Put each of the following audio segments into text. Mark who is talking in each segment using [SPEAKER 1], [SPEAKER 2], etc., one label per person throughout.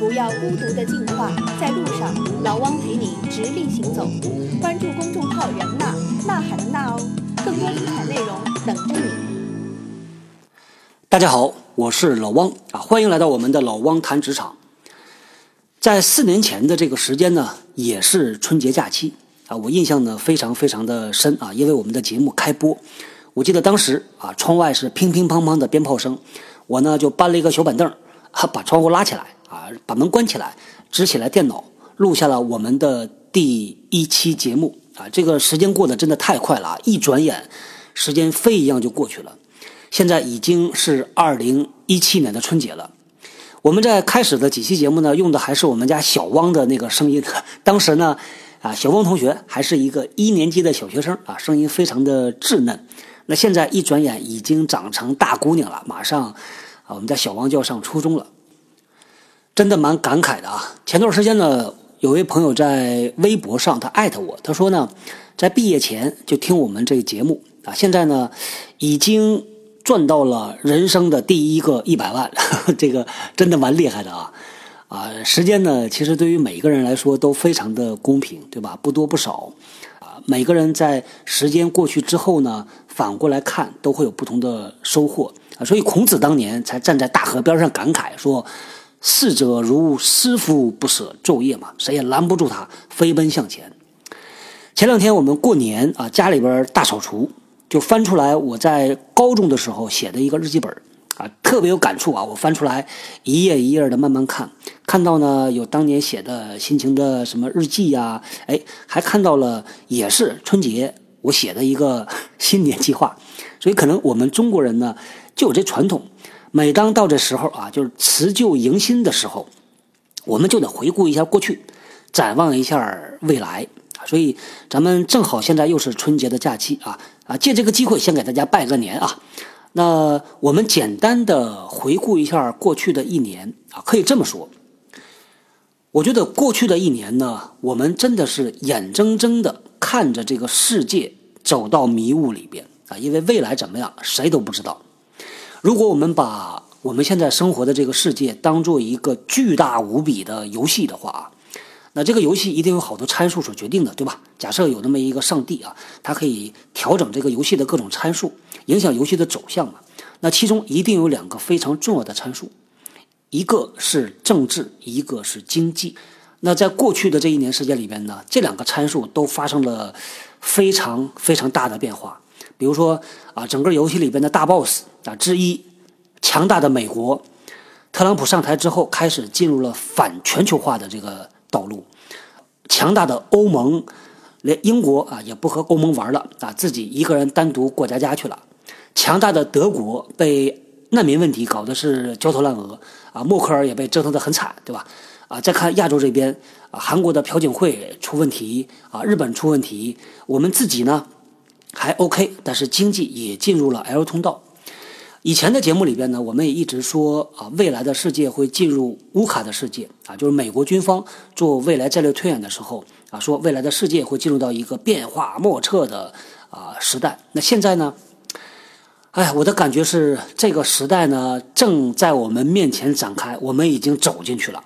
[SPEAKER 1] 不要孤独的进化，在路上，老汪陪你直立行走。关注公众号“人呐呐喊的呐”哦，更多精彩内容等着你。
[SPEAKER 2] 大家好，我是老汪啊，欢迎来到我们的老汪谈职场。在四年前的这个时间呢，也是春节假期啊，我印象呢非常非常的深啊，因为我们的节目开播，我记得当时啊，窗外是乒乒乓乓的鞭炮声，我呢就搬了一个小板凳。把窗户拉起来啊，把门关起来，支起来电脑，录下了我们的第一期节目啊。这个时间过得真的太快了啊，一转眼，时间飞一样就过去了。现在已经是二零一七年的春节了。我们在开始的几期节目呢，用的还是我们家小汪的那个声音。当时呢，啊，小汪同学还是一个一年级的小学生啊，声音非常的稚嫩。那现在一转眼已经长成大姑娘了，马上啊。我们家小汪就要上初中了，真的蛮感慨的啊！前段时间呢，有位朋友在微博上他艾特我，他说呢，在毕业前就听我们这个节目啊，现在呢已经赚到了人生的第一个一百万，这个真的蛮厉害的啊！啊，时间呢其实对于每一个人来说都非常的公平，对吧？不多不少啊，每个人在时间过去之后呢，反过来看都会有不同的收获啊。所以孔子当年才站在大河边上感慨说：“逝者如师傅不舍昼夜嘛，谁也拦不住他飞奔向前。”前两天我们过年啊，家里边大扫除，就翻出来我在高中的时候写的一个日记本啊，特别有感触啊。我翻出来一页一页的慢慢看，看到呢有当年写的心情的什么日记呀，哎，还看到了也是春节我写的一个 新年计划。所以可能我们中国人呢。就有这传统，每当到这时候啊，就是辞旧迎新的时候，我们就得回顾一下过去，展望一下未来所以咱们正好现在又是春节的假期啊啊，借这个机会先给大家拜个年啊。那我们简单的回顾一下过去的一年啊，可以这么说，我觉得过去的一年呢，我们真的是眼睁睁的看着这个世界走到迷雾里边啊，因为未来怎么样，谁都不知道。如果我们把我们现在生活的这个世界当做一个巨大无比的游戏的话，那这个游戏一定有好多参数所决定的，对吧？假设有那么一个上帝啊，他可以调整这个游戏的各种参数，影响游戏的走向嘛？那其中一定有两个非常重要的参数，一个是政治，一个是经济。那在过去的这一年时间里边呢，这两个参数都发生了非常非常大的变化。比如说啊，整个游戏里边的大 boss 啊之一，强大的美国，特朗普上台之后开始进入了反全球化的这个道路，强大的欧盟，连英国啊也不和欧盟玩了啊，自己一个人单独过家家去了，强大的德国被难民问题搞得是焦头烂额啊，默克尔也被折腾得很惨，对吧？啊，再看亚洲这边啊，韩国的朴槿惠出问题啊，日本出问题，我们自己呢？还 OK，但是经济也进入了 L 通道。以前的节目里边呢，我们也一直说啊，未来的世界会进入乌卡的世界啊，就是美国军方做未来战略推演的时候啊，说未来的世界会进入到一个变化莫测的啊时代。那现在呢？哎，我的感觉是这个时代呢正在我们面前展开，我们已经走进去了。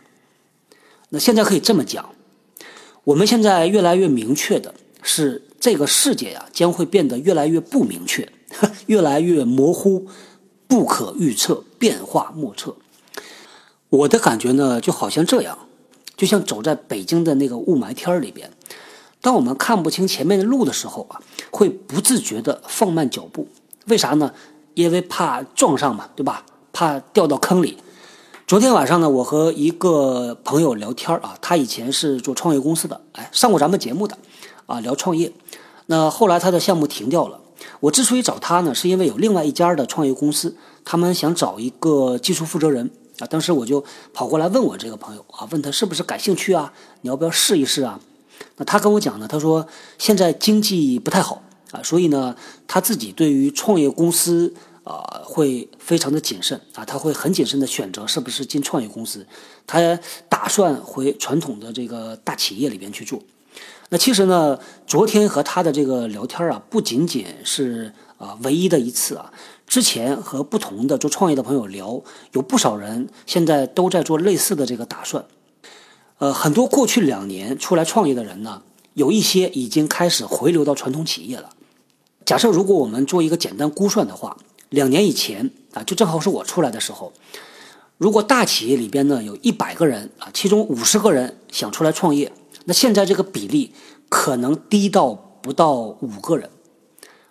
[SPEAKER 2] 那现在可以这么讲，我们现在越来越明确的是。这个世界呀，将会变得越来越不明确，越来越模糊，不可预测，变化莫测。我的感觉呢，就好像这样，就像走在北京的那个雾霾天里边，当我们看不清前面的路的时候啊，会不自觉地放慢脚步。为啥呢？因为怕撞上嘛，对吧？怕掉到坑里。昨天晚上呢，我和一个朋友聊天啊，他以前是做创业公司的，哎，上过咱们节目的。啊，聊创业，那后来他的项目停掉了。我之所以找他呢，是因为有另外一家的创业公司，他们想找一个技术负责人啊。当时我就跑过来问我这个朋友啊，问他是不是感兴趣啊？你要不要试一试啊？那他跟我讲呢，他说现在经济不太好啊，所以呢，他自己对于创业公司啊会非常的谨慎啊，他会很谨慎的选择是不是进创业公司，他打算回传统的这个大企业里边去做。那其实呢，昨天和他的这个聊天啊，不仅仅是啊唯一的一次啊，之前和不同的做创业的朋友聊，有不少人现在都在做类似的这个打算。呃，很多过去两年出来创业的人呢，有一些已经开始回流到传统企业了。假设如果我们做一个简单估算的话，两年以前啊，就正好是我出来的时候，如果大企业里边呢有一百个人啊，其中五十个人想出来创业，那现在这个比例可能低到不到五个人。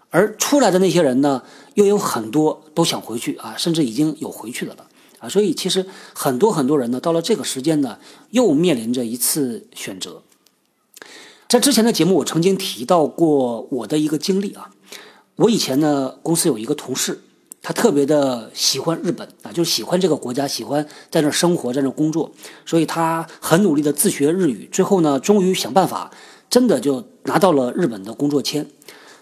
[SPEAKER 2] 而出来的那些人呢，又有很多都想回去啊，甚至已经有回去的了啊。所以其实很多很多人呢，到了这个时间呢，又面临着一次选择。在之前的节目，我曾经提到过我的一个经历啊。我以前呢，公司有一个同事，他特别的喜欢日本啊，就喜欢这个国家，喜欢在那生活，在那工作，所以他很努力的自学日语，最后呢，终于想办法，真的就拿到了日本的工作签。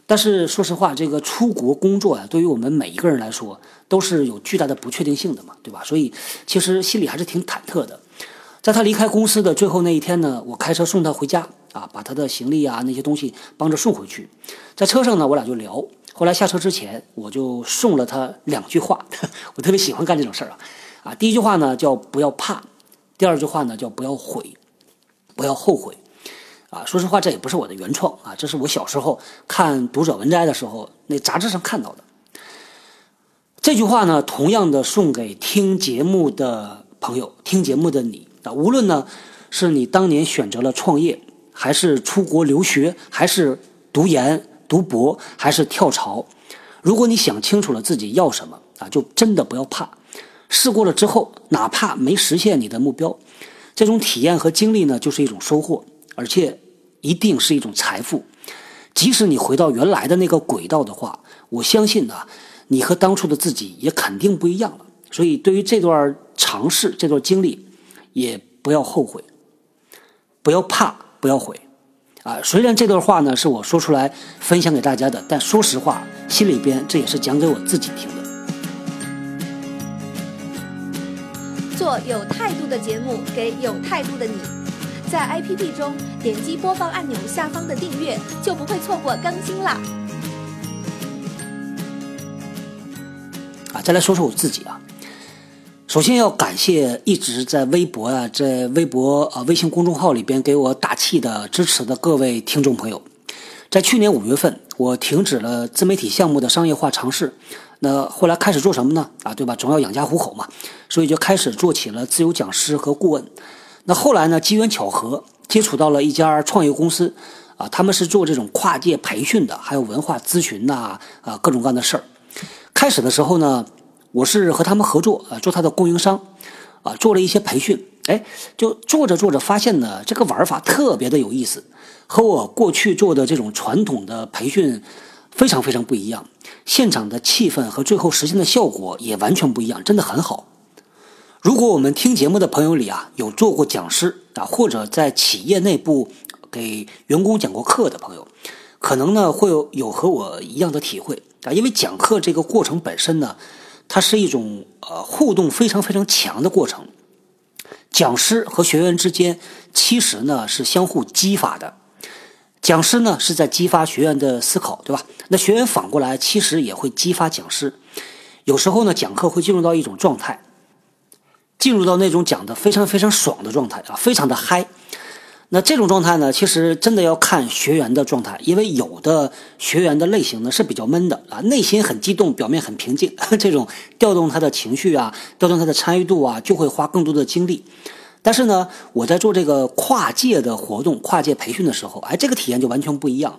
[SPEAKER 2] 但是说实话，这个出国工作啊，对于我们每一个人来说都是有巨大的不确定性的嘛，对吧？所以其实心里还是挺忐忑的。在他离开公司的最后那一天呢，我开车送他回家啊，把他的行李啊那些东西帮着送回去。在车上呢，我俩就聊。后来下车之前，我就送了他两句话，我特别喜欢干这种事儿啊。啊，第一句话呢叫不要怕，第二句话呢叫不要悔，不要后悔。啊，说实话，这也不是我的原创啊，这是我小时候看《读者文摘》的时候那杂志上看到的。这句话呢，同样的送给听节目的朋友，听节目的你啊，无论呢是你当年选择了创业，还是出国留学，还是读研、读博，还是跳槽，如果你想清楚了自己要什么啊，就真的不要怕。试过了之后，哪怕没实现你的目标，这种体验和经历呢，就是一种收获。而且，一定是一种财富。即使你回到原来的那个轨道的话，我相信呢，你和当初的自己也肯定不一样了。所以，对于这段尝试、这段经历，也不要后悔，不要怕，不要悔。啊，虽然这段话呢是我说出来分享给大家的，但说实话，心里边这也是讲给我自己听的。
[SPEAKER 1] 做有态度的节目，给有态度的你。在 APP 中点击播放按钮下方的订阅，就不会错过更新啦。
[SPEAKER 2] 啊，再来说说我自己啊。首先要感谢一直在微博啊，在微博啊、微信公众号里边给我打气的、支持的各位听众朋友。在去年五月份，我停止了自媒体项目的商业化尝试，那后来开始做什么呢？啊，对吧？总要养家糊口嘛，所以就开始做起了自由讲师和顾问。那后来呢？机缘巧合，接触到了一家创业公司，啊，他们是做这种跨界培训的，还有文化咨询呐，啊，各种各样的事儿。开始的时候呢，我是和他们合作，啊，做他的供应商，啊，做了一些培训。哎，就做着做着，发现呢，这个玩法特别的有意思，和我过去做的这种传统的培训非常非常不一样。现场的气氛和最后实现的效果也完全不一样，真的很好。如果我们听节目的朋友里啊，有做过讲师啊，或者在企业内部给员工讲过课的朋友，可能呢会有有和我一样的体会啊。因为讲课这个过程本身呢，它是一种呃互动非常非常强的过程。讲师和学员之间其实呢是相互激发的，讲师呢是在激发学员的思考，对吧？那学员反过来其实也会激发讲师。有时候呢，讲课会进入到一种状态。进入到那种讲的非常非常爽的状态啊，非常的嗨。那这种状态呢，其实真的要看学员的状态，因为有的学员的类型呢是比较闷的啊，内心很激动，表面很平静。这种调动他的情绪啊，调动他的参与度啊，就会花更多的精力。但是呢，我在做这个跨界的活动、跨界培训的时候，哎，这个体验就完全不一样，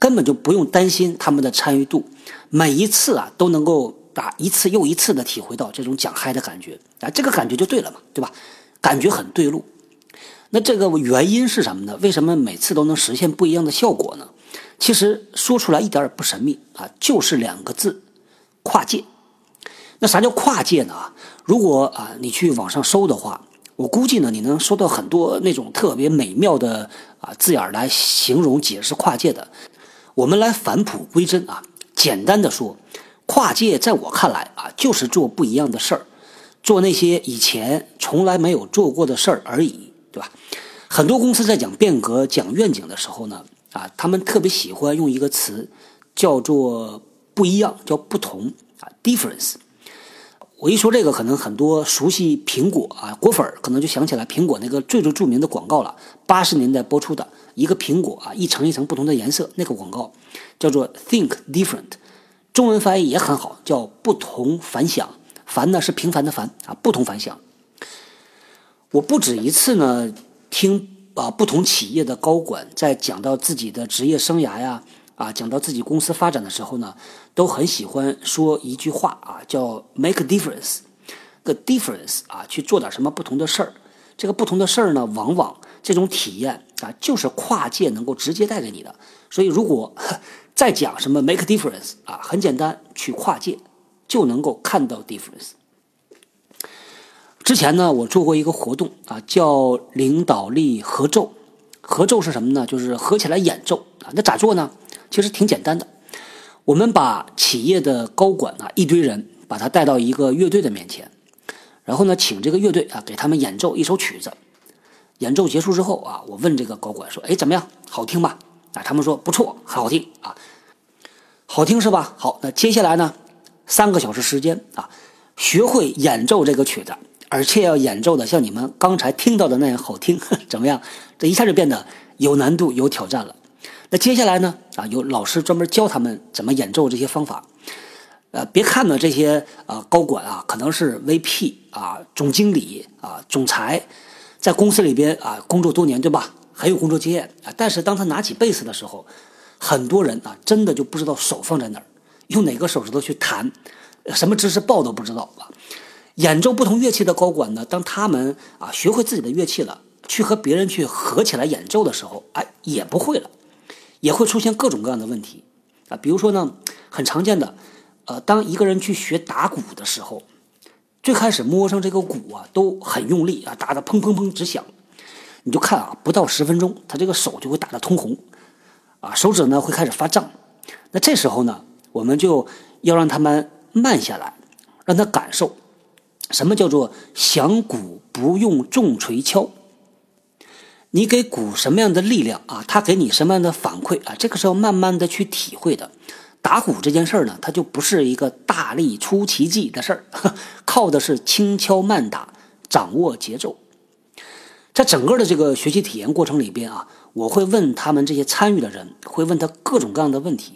[SPEAKER 2] 根本就不用担心他们的参与度，每一次啊都能够。啊，一次又一次的体会到这种讲嗨的感觉啊，这个感觉就对了嘛，对吧？感觉很对路。那这个原因是什么呢？为什么每次都能实现不一样的效果呢？其实说出来一点也不神秘啊，就是两个字：跨界。那啥叫跨界呢？啊，如果啊你去网上搜的话，我估计呢你能搜到很多那种特别美妙的啊字眼来形容解释跨界的。我们来返璞归真啊，简单的说。跨界在我看来啊，就是做不一样的事儿，做那些以前从来没有做过的事儿而已，对吧？很多公司在讲变革、讲愿景的时候呢，啊，他们特别喜欢用一个词，叫做不一样，叫不同啊，difference。我一说这个，可能很多熟悉苹果啊果粉儿可能就想起来苹果那个最最著名的广告了，八十年代播出的一个苹果啊，一层一层不同的颜色，那个广告叫做 Think Different，中文翻译也很好，叫不同凡响。凡呢是平凡的凡啊，不同凡响。我不止一次呢听啊不同企业的高管在讲到自己的职业生涯呀。啊，讲到自己公司发展的时候呢，都很喜欢说一句话啊，叫 “make a difference”，个 difference 啊，去做点什么不同的事儿。这个不同的事儿呢，往往这种体验啊，就是跨界能够直接带给你的。所以，如果再讲什么 “make a difference” 啊，很简单，去跨界就能够看到 difference。之前呢，我做过一个活动啊，叫领导力合奏。合奏是什么呢？就是合起来演奏啊。那咋做呢？其实挺简单的，我们把企业的高管啊一堆人，把他带到一个乐队的面前，然后呢，请这个乐队啊给他们演奏一首曲子。演奏结束之后啊，我问这个高管说：“哎，怎么样？好听吧？”啊，他们说：“不错，很好听啊，好听是吧？”好，那接下来呢，三个小时时间啊，学会演奏这个曲子，而且要演奏的像你们刚才听到的那样好听，怎么样？这一下就变得有难度、有挑战了。那接下来呢？啊，有老师专门教他们怎么演奏这些方法。呃，别看呢这些啊高管啊，可能是 VP 啊、总经理啊、总裁，在公司里边啊工作多年，对吧？很有工作经验啊。但是当他拿起贝斯的时候，很多人啊真的就不知道手放在哪儿，用哪个手指头去弹，什么知识报都不知道啊。演奏不同乐器的高管呢，当他们啊学会自己的乐器了，去和别人去合起来演奏的时候，哎，也不会了。也会出现各种各样的问题啊，比如说呢，很常见的，呃，当一个人去学打鼓的时候，最开始摸上这个鼓啊，都很用力啊，打得砰砰砰直响，你就看啊，不到十分钟，他这个手就会打得通红，啊，手指呢会开始发胀，那这时候呢，我们就要让他们慢下来，让他感受什么叫做响鼓不用重锤敲。你给鼓什么样的力量啊？他给你什么样的反馈啊？这个是要慢慢的去体会的。打鼓这件事儿呢，它就不是一个大力出奇迹的事儿，靠的是轻敲慢打，掌握节奏。在整个的这个学习体验过程里边啊，我会问他们这些参与的人，会问他各种各样的问题。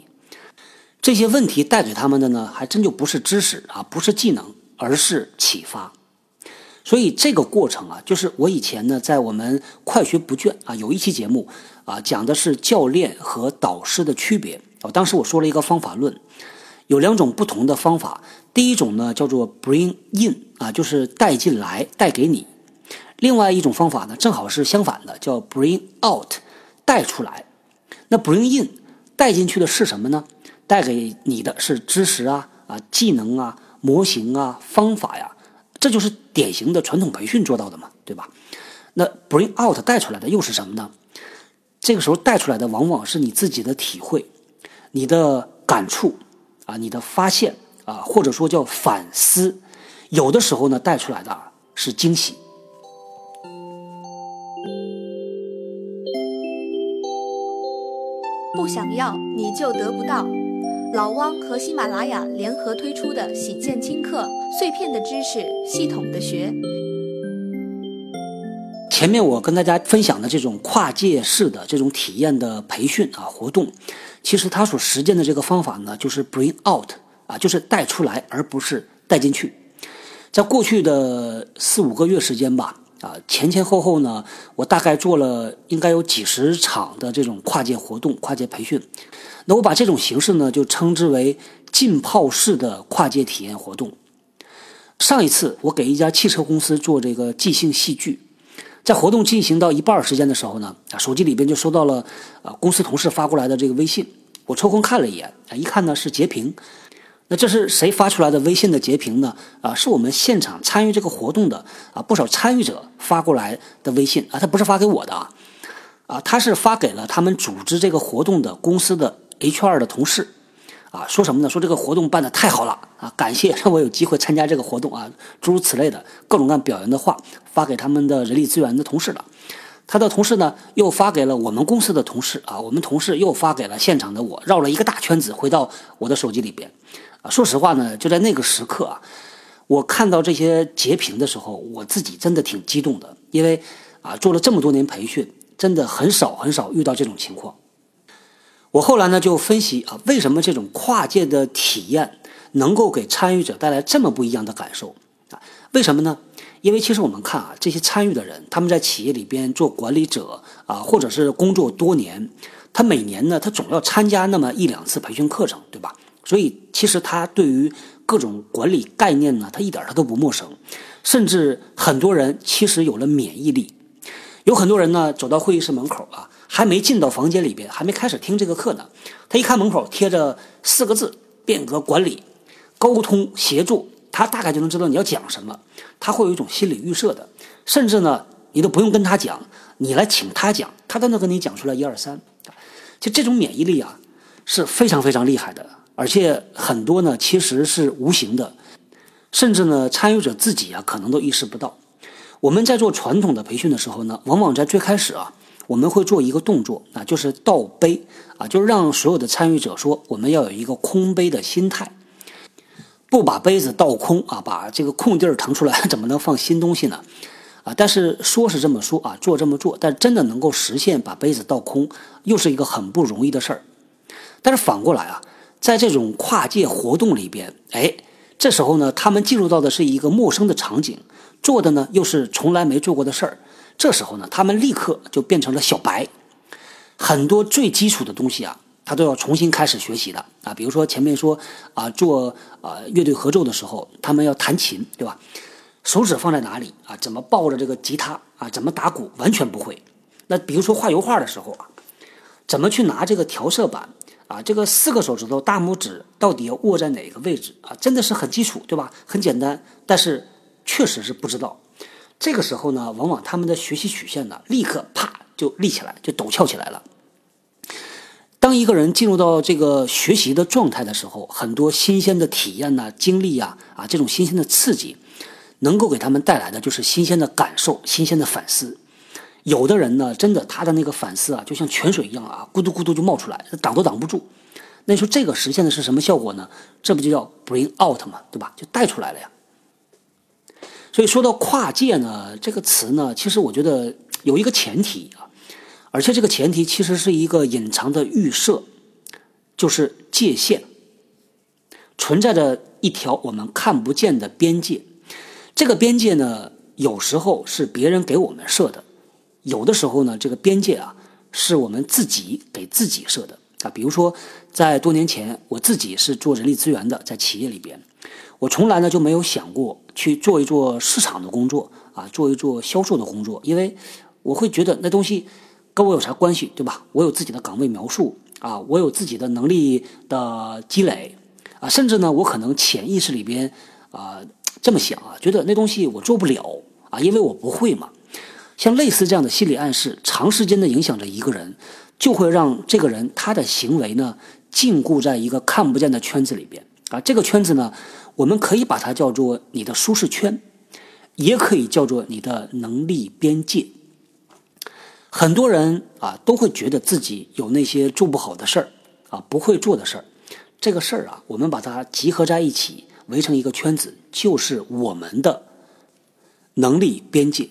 [SPEAKER 2] 这些问题带给他们的呢，还真就不是知识啊，不是技能，而是启发。所以这个过程啊，就是我以前呢，在我们快学不倦啊，有一期节目啊，讲的是教练和导师的区别啊。当时我说了一个方法论，有两种不同的方法。第一种呢叫做 bring in 啊，就是带进来，带给你；另外一种方法呢，正好是相反的，叫 bring out 带出来。那 bring in 带进去的是什么呢？带给你的是知识啊啊，技能啊，模型啊，方法呀。这就是典型的传统培训做到的嘛，对吧？那 bring out 带出来的又是什么呢？这个时候带出来的往往是你自己的体会、你的感触啊、你的发现啊，或者说叫反思。有的时候呢，带出来的是惊喜。
[SPEAKER 1] 不想要你就得不到。老汪和喜马拉雅联合推出的喜见轻课，碎片的知识，系统的学。
[SPEAKER 2] 前面我跟大家分享的这种跨界式的这种体验的培训啊活动，其实它所实践的这个方法呢，就是 bring out 啊，就是带出来，而不是带进去。在过去的四五个月时间吧。啊，前前后后呢，我大概做了应该有几十场的这种跨界活动、跨界培训。那我把这种形式呢，就称之为浸泡式的跨界体验活动。上一次我给一家汽车公司做这个即兴戏剧，在活动进行到一半时间的时候呢，啊，手机里边就收到了啊公司同事发过来的这个微信，我抽空看了一眼，啊，一看呢是截屏。那这是谁发出来的微信的截屏呢？啊，是我们现场参与这个活动的啊不少参与者发过来的微信啊，他不是发给我的啊，啊，他是发给了他们组织这个活动的公司的 HR 的同事，啊，说什么呢？说这个活动办的太好了啊，感谢让我有机会参加这个活动啊，诸如此类的各种各样表扬的话发给他们的人力资源的同事了。他的同事呢又发给了我们公司的同事啊，我们同事又发给了现场的我，绕了一个大圈子回到我的手机里边。啊，说实话呢，就在那个时刻啊，我看到这些截屏的时候，我自己真的挺激动的，因为啊，做了这么多年培训，真的很少很少遇到这种情况。我后来呢就分析啊，为什么这种跨界的体验能够给参与者带来这么不一样的感受啊？为什么呢？因为其实我们看啊，这些参与的人，他们在企业里边做管理者啊，或者是工作多年，他每年呢，他总要参加那么一两次培训课程，对吧？所以其实他对于各种管理概念呢，他一点他都不陌生，甚至很多人其实有了免疫力。有很多人呢，走到会议室门口啊。还没进到房间里边，还没开始听这个课呢，他一看门口贴着四个字“变革管理、沟通协助”，他大概就能知道你要讲什么，他会有一种心理预设的，甚至呢，你都不用跟他讲，你来请他讲，他都能跟你讲出来一二三。就这种免疫力啊，是非常非常厉害的，而且很多呢其实是无形的，甚至呢参与者自己啊可能都意识不到。我们在做传统的培训的时候呢，往往在最开始啊。我们会做一个动作啊，就是倒杯啊，就是让所有的参与者说，我们要有一个空杯的心态，不把杯子倒空啊，把这个空地儿腾出来，怎么能放新东西呢？啊，但是说是这么说啊，做这么做，但真的能够实现把杯子倒空，又是一个很不容易的事儿。但是反过来啊，在这种跨界活动里边，哎，这时候呢，他们进入到的是一个陌生的场景，做的呢又是从来没做过的事儿。这时候呢，他们立刻就变成了小白，很多最基础的东西啊，他都要重新开始学习的啊。比如说前面说啊，做啊乐队合奏的时候，他们要弹琴，对吧？手指放在哪里啊？怎么抱着这个吉他啊？怎么打鼓？完全不会。那比如说画油画的时候啊，怎么去拿这个调色板啊？这个四个手指头大拇指到底要握在哪个位置啊？真的是很基础，对吧？很简单，但是确实是不知道。这个时候呢，往往他们的学习曲线呢，立刻啪就立起来，就陡峭起来了。当一个人进入到这个学习的状态的时候，很多新鲜的体验呐、经历呀、啊这种新鲜的刺激，能够给他们带来的就是新鲜的感受、新鲜的反思。有的人呢，真的他的那个反思啊，就像泉水一样啊，咕嘟咕嘟就冒出来，挡都挡不住。那你说这个实现的是什么效果呢？这不就叫 bring out 嘛，对吧？就带出来了呀。所以说到跨界呢，这个词呢，其实我觉得有一个前提啊，而且这个前提其实是一个隐藏的预设，就是界限存在着一条我们看不见的边界。这个边界呢，有时候是别人给我们设的，有的时候呢，这个边界啊，是我们自己给自己设的啊。比如说，在多年前，我自己是做人力资源的，在企业里边。我从来呢就没有想过去做一做市场的工作啊，做一做销售的工作，因为我会觉得那东西跟我有啥关系，对吧？我有自己的岗位描述啊，我有自己的能力的积累啊，甚至呢，我可能潜意识里边啊这么想啊，觉得那东西我做不了啊，因为我不会嘛。像类似这样的心理暗示，长时间的影响着一个人，就会让这个人他的行为呢禁锢在一个看不见的圈子里边啊，这个圈子呢。我们可以把它叫做你的舒适圈，也可以叫做你的能力边界。很多人啊都会觉得自己有那些做不好的事儿啊，不会做的事儿。这个事儿啊，我们把它集合在一起，围成一个圈子，就是我们的能力边界。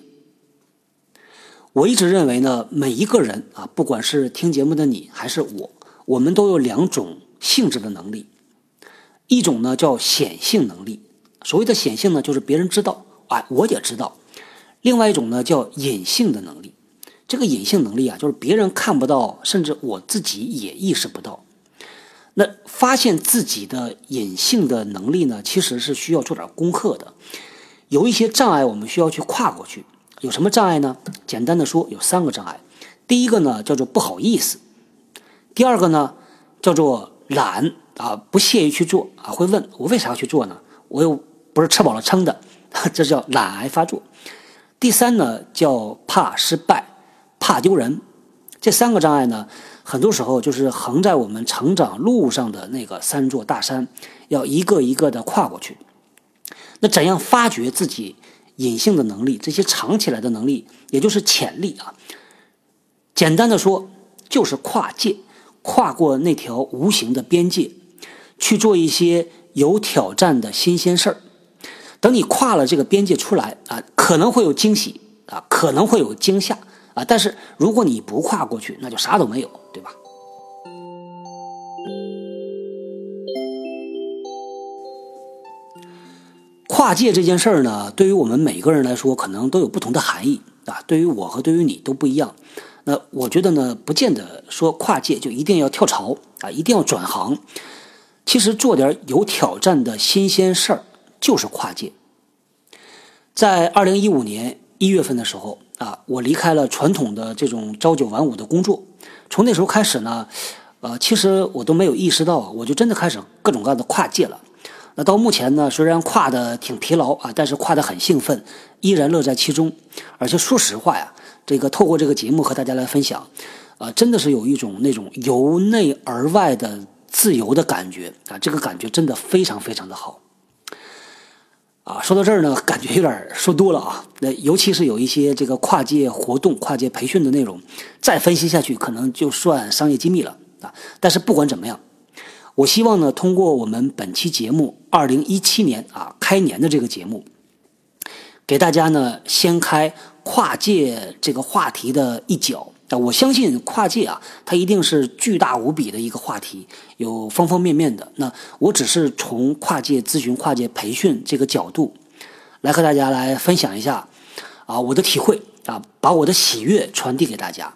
[SPEAKER 2] 我一直认为呢，每一个人啊，不管是听节目的你还是我，我们都有两种性质的能力。一种呢叫显性能力，所谓的显性呢，就是别人知道，哎，我也知道。另外一种呢叫隐性的能力，这个隐性能力啊，就是别人看不到，甚至我自己也意识不到。那发现自己的隐性的能力呢，其实是需要做点功课的。有一些障碍我们需要去跨过去。有什么障碍呢？简单的说，有三个障碍。第一个呢叫做不好意思，第二个呢叫做懒。啊，不屑于去做啊，会问我为啥要去做呢？我又不是吃饱了撑的，这叫懒癌发作。第三呢，叫怕失败、怕丢人。这三个障碍呢，很多时候就是横在我们成长路上的那个三座大山，要一个一个的跨过去。那怎样发掘自己隐性的能力，这些藏起来的能力，也就是潜力啊？简单的说，就是跨界，跨过那条无形的边界。去做一些有挑战的新鲜事儿。等你跨了这个边界出来啊，可能会有惊喜啊，可能会有惊吓啊，但是如果你不跨过去，那就啥都没有，对吧？跨界这件事儿呢，对于我们每个人来说，可能都有不同的含义啊。对于我和对于你都不一样。那我觉得呢，不见得说跨界就一定要跳槽啊，一定要转行。其实做点有挑战的新鲜事儿就是跨界。在二零一五年一月份的时候啊，我离开了传统的这种朝九晚五的工作。从那时候开始呢，呃，其实我都没有意识到，我就真的开始各种各样的跨界了。那到目前呢，虽然跨的挺疲劳啊，但是跨的很兴奋，依然乐在其中。而且说实话呀，这个透过这个节目和大家来分享，啊，真的是有一种那种由内而外的自由的感觉啊，这个感觉真的非常非常的好。啊，说到这儿呢，感觉有点说多了啊。那尤其是有一些这个跨界活动、跨界培训的内容，再分析下去可能就算商业机密了啊。但是不管怎么样。我希望呢，通过我们本期节目，二零一七年啊开年的这个节目，给大家呢掀开跨界这个话题的一角啊。我相信跨界啊，它一定是巨大无比的一个话题，有方方面面的。那我只是从跨界咨询、跨界培训这个角度，来和大家来分享一下啊我的体会啊，把我的喜悦传递给大家。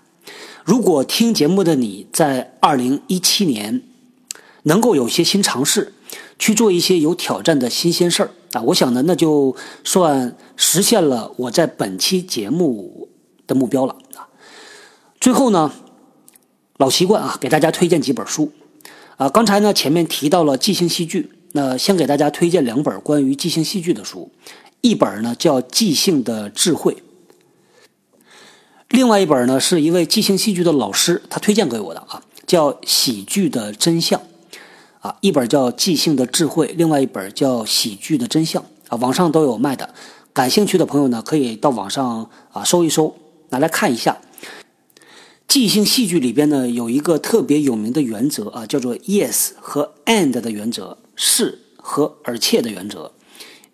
[SPEAKER 2] 如果听节目的你在二零一七年，能够有些新尝试，去做一些有挑战的新鲜事儿啊！我想呢，那就算实现了我在本期节目的目标了啊！最后呢，老习惯啊，给大家推荐几本书啊。刚才呢，前面提到了即兴戏剧，那先给大家推荐两本关于即兴戏剧的书，一本呢叫《即兴的智慧》，另外一本呢是一位即兴戏剧的老师他推荐给我的啊，叫《喜剧的真相》。啊，一本叫《即兴的智慧》，另外一本叫《喜剧的真相》啊，网上都有卖的。感兴趣的朋友呢，可以到网上啊搜一搜，拿来看一下。即兴戏剧里边呢，有一个特别有名的原则啊，叫做 “yes” 和 “and” 的原则，是和而且的原则。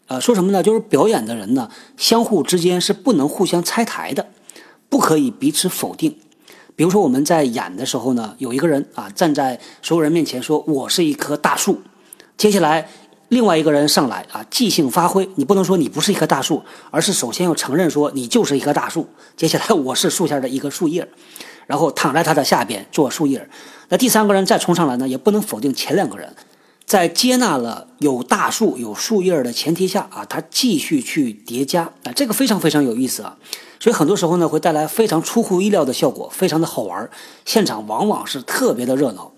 [SPEAKER 2] 呃，说什么呢？就是表演的人呢，相互之间是不能互相拆台的，不可以彼此否定。比如说我们在演的时候呢，有一个人啊站在所有人面前说：“我是一棵大树。”接下来另外一个人上来啊即兴发挥，你不能说你不是一棵大树，而是首先要承认说你就是一棵大树。接下来我是树下的一棵树叶，然后躺在它的下边做树叶。那第三个人再冲上来呢，也不能否定前两个人，在接纳了有大树有树叶的前提下啊，他继续去叠加啊，这个非常非常有意思啊。所以很多时候呢，会带来非常出乎意料的效果，非常的好玩现场往往是特别的热闹。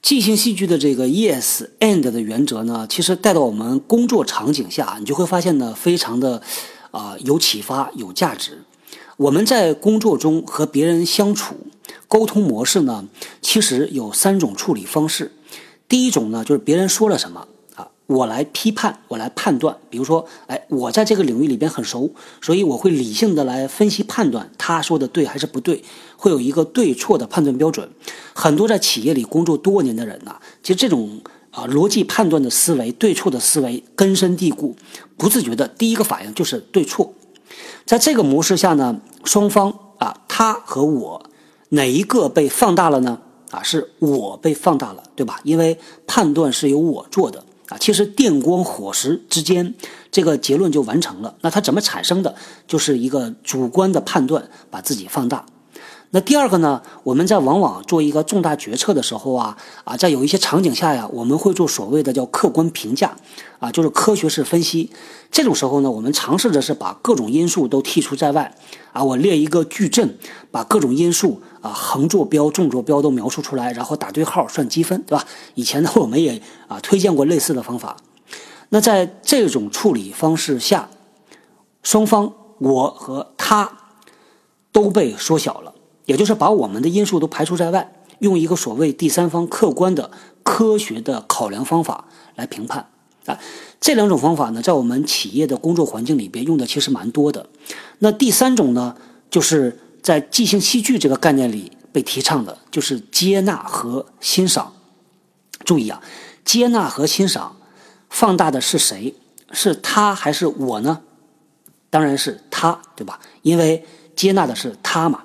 [SPEAKER 2] 即兴戏剧的这个 yes and 的原则呢，其实带到我们工作场景下，你就会发现呢，非常的啊有启发、有价值。我们在工作中和别人相处、沟通模式呢，其实有三种处理方式。第一种呢，就是别人说了什么。我来批判，我来判断。比如说，哎，我在这个领域里边很熟，所以我会理性的来分析判断他说的对还是不对，会有一个对错的判断标准。很多在企业里工作多年的人呐，其实这种啊逻辑判断的思维、对错的思维根深蒂固，不自觉的第一个反应就是对错。在这个模式下呢，双方啊，他和我哪一个被放大了呢？啊，是我被放大了，对吧？因为判断是由我做的。其实电光火石之间，这个结论就完成了。那它怎么产生的？就是一个主观的判断，把自己放大。那第二个呢？我们在往往做一个重大决策的时候啊，啊，在有一些场景下呀，我们会做所谓的叫客观评价，啊，就是科学式分析。这种时候呢，我们尝试着是把各种因素都剔除在外，啊，我列一个矩阵，把各种因素啊横坐标、纵坐标都描述出来，然后打对号算积分，对吧？以前呢，我们也啊推荐过类似的方法。那在这种处理方式下，双方我和他都被缩小了。也就是把我们的因素都排除在外，用一个所谓第三方客观的科学的考量方法来评判啊。这两种方法呢，在我们企业的工作环境里边用的其实蛮多的。那第三种呢，就是在即兴戏剧这个概念里被提倡的，就是接纳和欣赏。注意啊，接纳和欣赏放大的是谁？是他还是我呢？当然是他，对吧？因为接纳的是他嘛。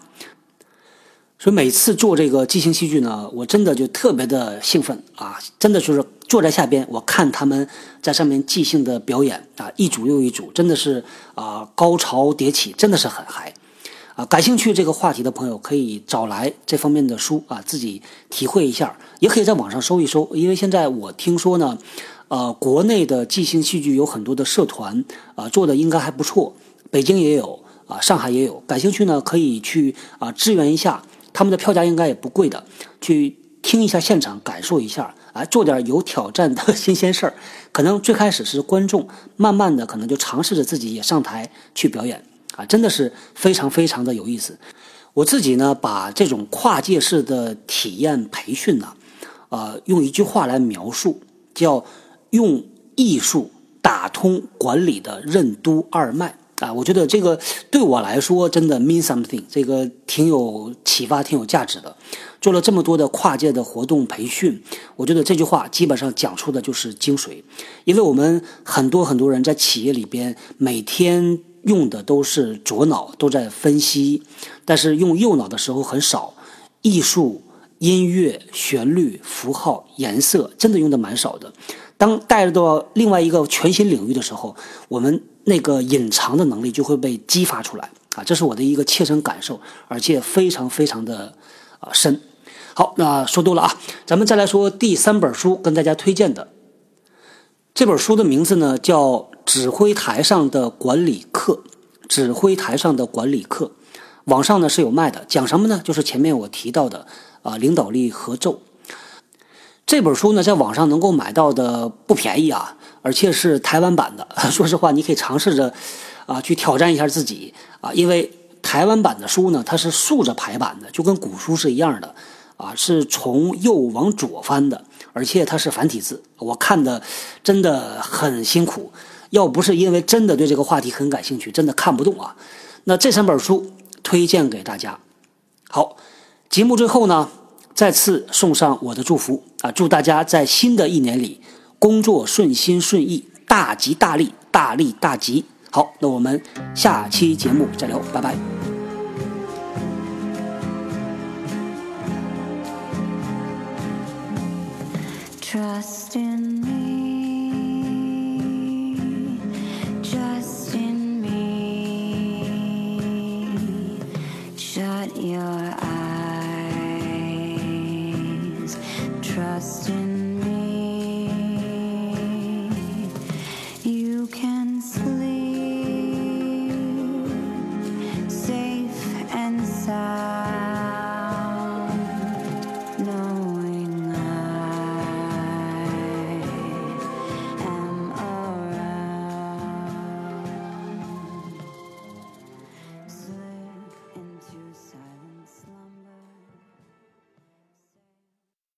[SPEAKER 2] 所以每次做这个即兴戏剧呢，我真的就特别的兴奋啊！真的就是坐在下边，我看他们在上面即兴的表演啊，一组又一组，真的是啊高潮迭起，真的是很嗨啊！感兴趣这个话题的朋友可以找来这方面的书啊，自己体会一下，也可以在网上搜一搜，因为现在我听说呢，呃，国内的即兴戏剧有很多的社团啊，做的应该还不错，北京也有啊，上海也有，感兴趣呢可以去啊支援一下。他们的票价应该也不贵的，去听一下现场，感受一下，啊，做点有挑战的 新鲜事儿。可能最开始是观众，慢慢的可能就尝试着自己也上台去表演，啊，真的是非常非常的有意思。我自己呢，把这种跨界式的体验培训呢，呃，用一句话来描述，叫用艺术打通管理的任督二脉。啊，我觉得这个对我来说真的 mean something，这个挺有启发、挺有价值的。做了这么多的跨界的活动培训，我觉得这句话基本上讲出的就是精髓。因为我们很多很多人在企业里边每天用的都是左脑，都在分析，但是用右脑的时候很少。艺术、音乐、旋律、符号、颜色，真的用的蛮少的。当带入到另外一个全新领域的时候，我们。那个隐藏的能力就会被激发出来啊！这是我的一个切身感受，而且非常非常的啊深。好，那说多了啊，咱们再来说第三本书，跟大家推荐的这本书的名字呢叫《指挥台上的管理课》。指挥台上的管理课，网上呢是有卖的。讲什么呢？就是前面我提到的啊，领导力合奏。这本书呢，在网上能够买到的不便宜啊。而且是台湾版的，说实话，你可以尝试着，啊，去挑战一下自己啊，因为台湾版的书呢，它是竖着排版的，就跟古书是一样的，啊，是从右往左翻的，而且它是繁体字，我看的真的很辛苦，要不是因为真的对这个话题很感兴趣，真的看不懂啊。那这三本书推荐给大家。好，节目最后呢，再次送上我的祝福啊，祝大家在新的一年里。工作顺心顺意，大吉大利，大利大吉。好，那我们下期节目再聊，拜拜。